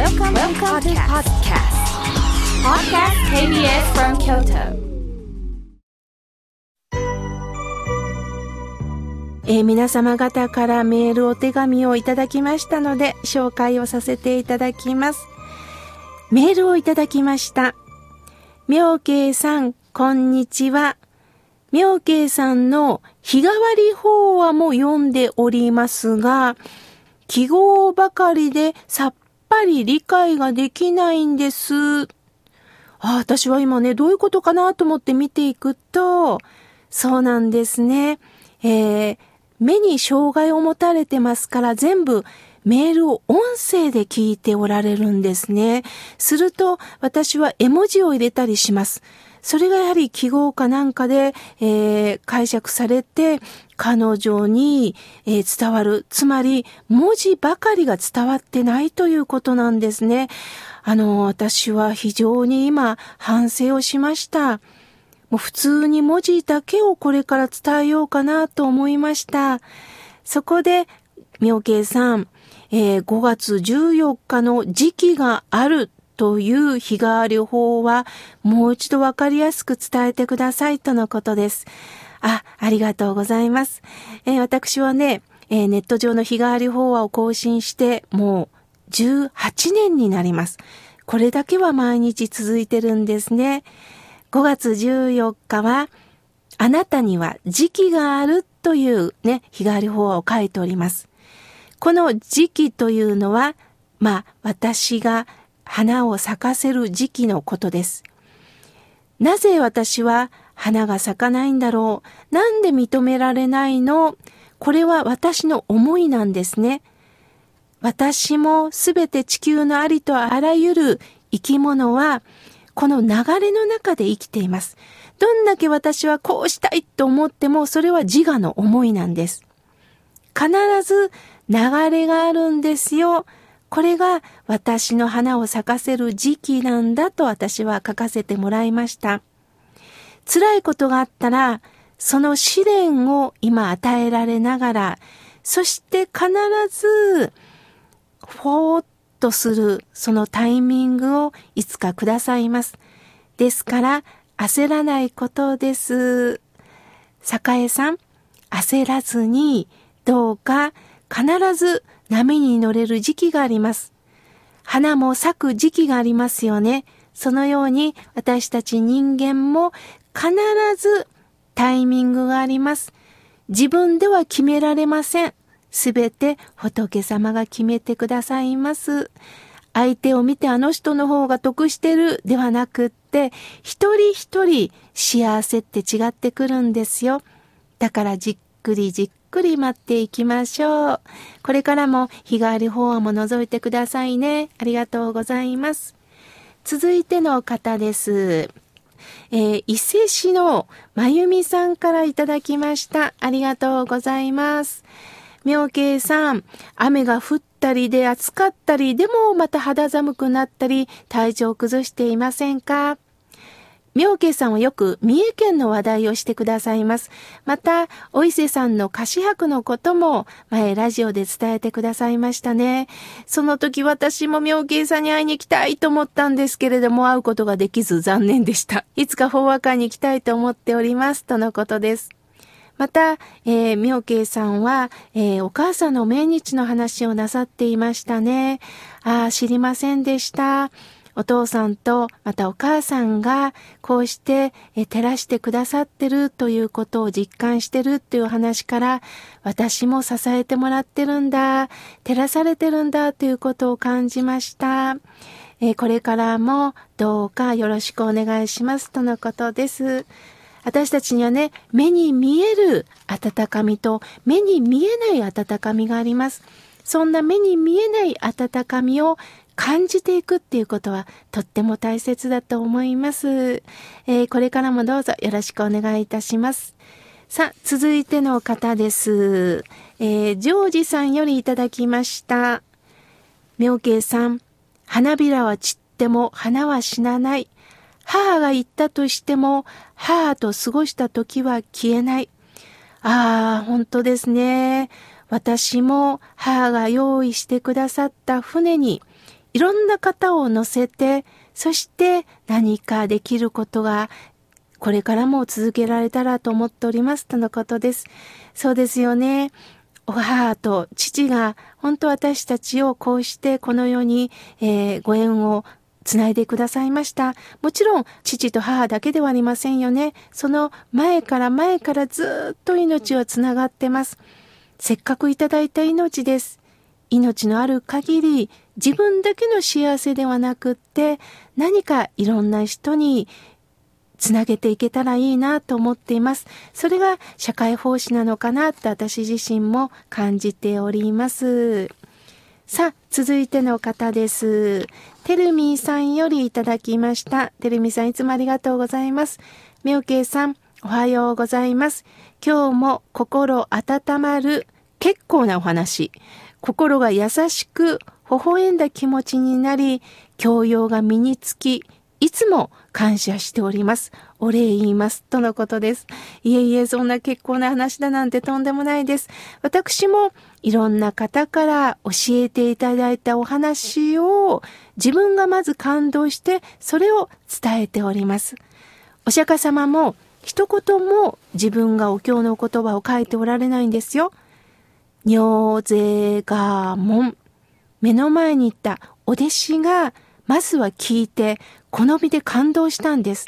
Welcome, Welcome to podcast. Podcast KBS from Kyoto. えー皆様方からメールお手紙をいただきましたので紹介をさせていただきます。メールをいただきました。妙慶さん、こんにちは。妙慶さんの日替わり法話も読んでおりますが、記号ばかりでさっぱり理解ができないんです。あ私は今ね、どういうことかなと思って見ていくと、そうなんですね。えー目に障害を持たれてますから全部メールを音声で聞いておられるんですね。すると私は絵文字を入れたりします。それがやはり記号かなんかで、えー解釈されて彼女に、えー伝わる。つまり文字ばかりが伝わってないということなんですね。あの、私は非常に今反省をしました。もう普通に文字だけをこれから伝えようかなと思いました。そこで、妙慶さん、えー5月14日の時期があるという日替わり法は、もう一度わかりやすく伝えてくださいとのことです。あ、ありがとうございます。えー私はね、えーネット上の日替わり法話を更新して、もう18年になります。これだけは毎日続いてるんですね。5月14日は、あなたには時期があるというね、日替わり法話を書いております。この時期というのは、まあ、私が花を咲かせる時期のことです。なぜ私は花が咲かないんだろうなんで認められないの？これは私の思いなんですね。私もすべて地球のありとあらゆる生き物は、この流れの中で生きています。どんだけ私はこうしたいと思っても、それは自我の思いなんです。必ず流れがあるんですよ。これが私の花を咲かせる時期なんだと私は書かせてもらいました。辛いことがあったら、その試練を今与えられながら、そして必ず、ほーっとするそのタイミングをいつかくださいます。ですから、焦らないことです。栄さん、焦らずに、どうか必ず波に乗れる時期があります。花も咲く時期がありますよね。そのように私たち人間も必ずタイミングがあります。自分では決められません。すべて仏様が決めてくださいます。相手を見てあの人の方が得してるではなくって、一人一人幸せって違ってくるんですよ。だからじっくりじっくり待っていきましょう。これからも日替わり法話も覗いてくださいね。ありがとうございます。続いての方です。えー伊勢市のまゆみさんからいただきました。ありがとうございます。妙慶さん、雨が降ったりで暑かったり、でもまた肌寒くなったり、体調崩していませんか？妙慶さんはよく三重県の話題をしてくださいます。また、お伊勢さんの菓子博のことも前ラジオで伝えてくださいましたね。その時私も妙慶さんに会いに行きたいと思ったんですけれども会うことができず残念でした。いつか法話会に行きたいと思っております。とのことです。また、えー、妙慶さんは、えーお母さんの命日の話をなさっていましたね。ああ、知りませんでした。お父さんとまたお母さんがこうして照らしてくださってるということを実感してるっていう話から私も支えてもらってるんだ、照らされてるんだということを感じました。これからもどうかよろしくお願いしますとのことです。私たちにはね、目に見える温かみと目に見えない温かみがあります。そんな目に見えない温かみを感じていくっていうことはとっても大切だと思います。えーこれからもどうぞよろしくお願いいたします。さあ、続いての方です。えージョージさんよりいただきました。妙慶さん、花びらは散っても花は死なない。母が言ったとしても、母と過ごした時は消えない。ああ、本当ですね。私も母が用意してくださった船に、いろんな方を乗せて、そして何かできることがこれからも続けられたらと思っておりますとのことです。そうですよね。お母と父が本当私たちをこうしてこの世に、えー、ご縁をつないでくださいました。もちろん父と母だけではありませんよね。その前から前からずっと命はつながってます。せっかくいただいた命です。命のある限り自分だけの幸せではなくって何かいろんな人につなげていけたらいいなと思っています。それが社会奉仕なのかなって私自身も感じております。さあ、続いての方です。てるみーさんよりいただきました。てるみさんいつもありがとうございます。みょうけいさん、おはようございます。今日も心温まる結構なお話。心が優しく微笑んだ気持ちになり、教養が身につき、いつも感謝しております。お礼言います。とのことです。いえいえ、そんな結構な話だなんてとんでもないです。私もいろんな方から教えていただいたお話を自分がまず感動してそれを伝えております。お釈迦様も一言も自分がお経の言葉を書いておられないんですよ。尿税が門。目の前に行ったお弟子がまずは聞いて好みで感動したんです。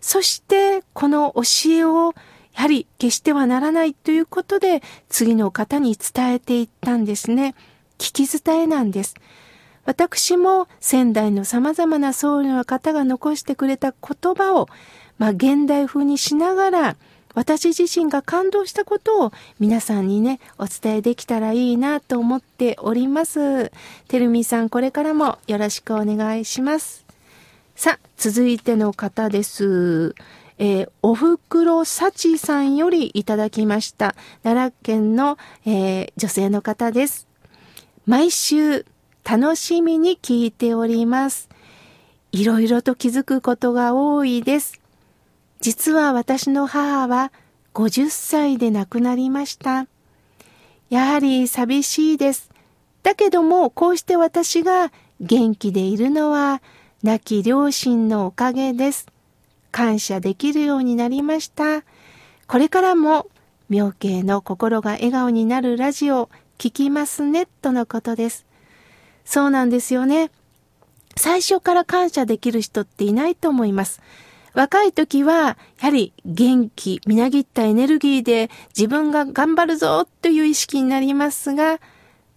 そしてこの教えをやはり決してはならないということで次の方に伝えていったんですね。聞き伝えなんです。私も仙台の様々な僧侶の方が残してくれた言葉を、まあ、現代風にしながら私自身が感動したことを皆さんにね、お伝えできたらいいなと思っております。てるみさん、これからもよろしくお願いします。さあ、続いての方です。えー、おふくろさちさんよりいただきました。奈良県の、えー、女性の方です。毎週楽しみに聞いております。いろいろと気づくことが多いです。実は私の母は50歳で亡くなりました。やはり寂しいです。だけども、こうして私が元気でいるのは、亡き両親のおかげです。感謝できるようになりました。これからも、妙慶の心が笑顔になるラジオ、聞きますね、とのことです。そうなんですよね。最初から感謝できる人っていないと思います。若い時は、やはり元気、みなぎったエネルギーで自分が頑張るぞという意識になりますが、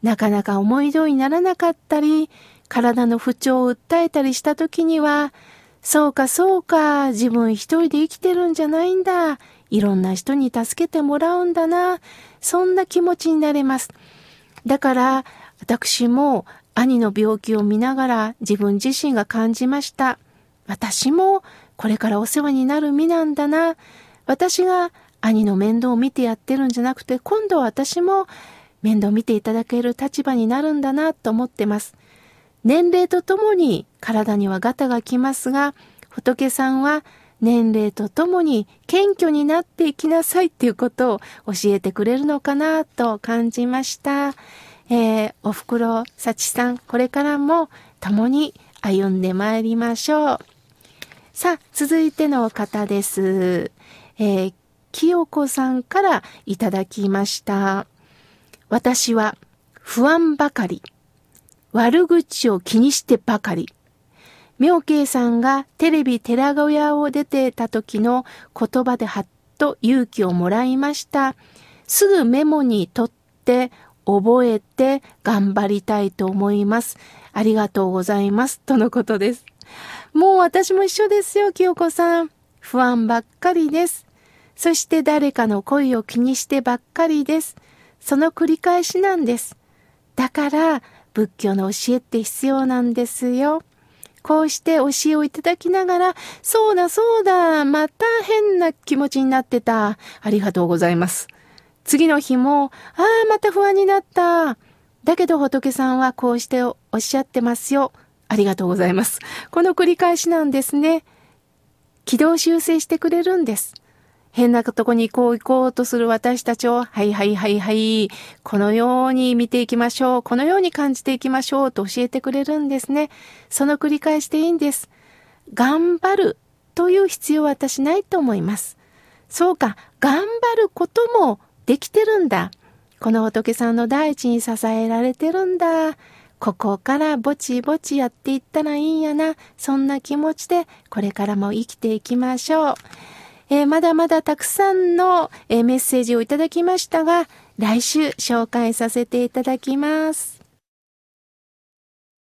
なかなか思い通りにならなかったり、体の不調を訴えたりした時には、そうかそうか、自分一人で生きてるんじゃないんだ。いろんな人に助けてもらうんだな。そんな気持ちになれます。だから、私も兄の病気を見ながら自分自身が感じました。私もこれからお世話になる身なんだな。私が兄の面倒を見てやってるんじゃなくて、今度は私も面倒を見ていただける立場になるんだなと思ってます。年齢とともに体にはガタが来ますが、仏さんは年齢とともに謙虚になっていきなさいっていうことを教えてくれるのかなと感じました。えー、おふくろ幸さん、これからも共に歩んでまいりましょう。さあ、続いての方です。えー、清子さんからいただきました。私は不安ばかり。悪口を気にしてばかり。妙慶さんがテレビ寺小屋を出てた時の言葉ではっと勇気をもらいました。すぐメモに取って覚えて頑張りたいと思います。ありがとうございます。とのことです。もう私も一緒ですよ、清子さん。不安ばっかりです。そして誰かの声を気にしてばっかりです。その繰り返しなんです。だから、仏教の教えって必要なんですよ。こうして教えをいただきながら、そうだそうだ、また変な気持ちになってた。ありがとうございます。次の日も、ああ、また不安になった。だけど仏さんはこうしておっしゃってますよ。ありがとうございます。この繰り返しなんですね。軌道修正してくれるんです。変なとこに行こう行こうとする私たちを、はいはいはいはい、このように見ていきましょう、このように感じていきましょうと教えてくれるんですね。その繰り返しでいいんです。頑張るという必要は私ないと思います。そうか、頑張ることもできてるんだ。この仏さんの大地に支えられてるんだ。ここからぼちぼちやっていったらいいんやな。そんな気持ちでこれからも生きていきましょう。えー、まだまだたくさんの、えー、メッセージをいただきましたが、来週紹介させていただきます。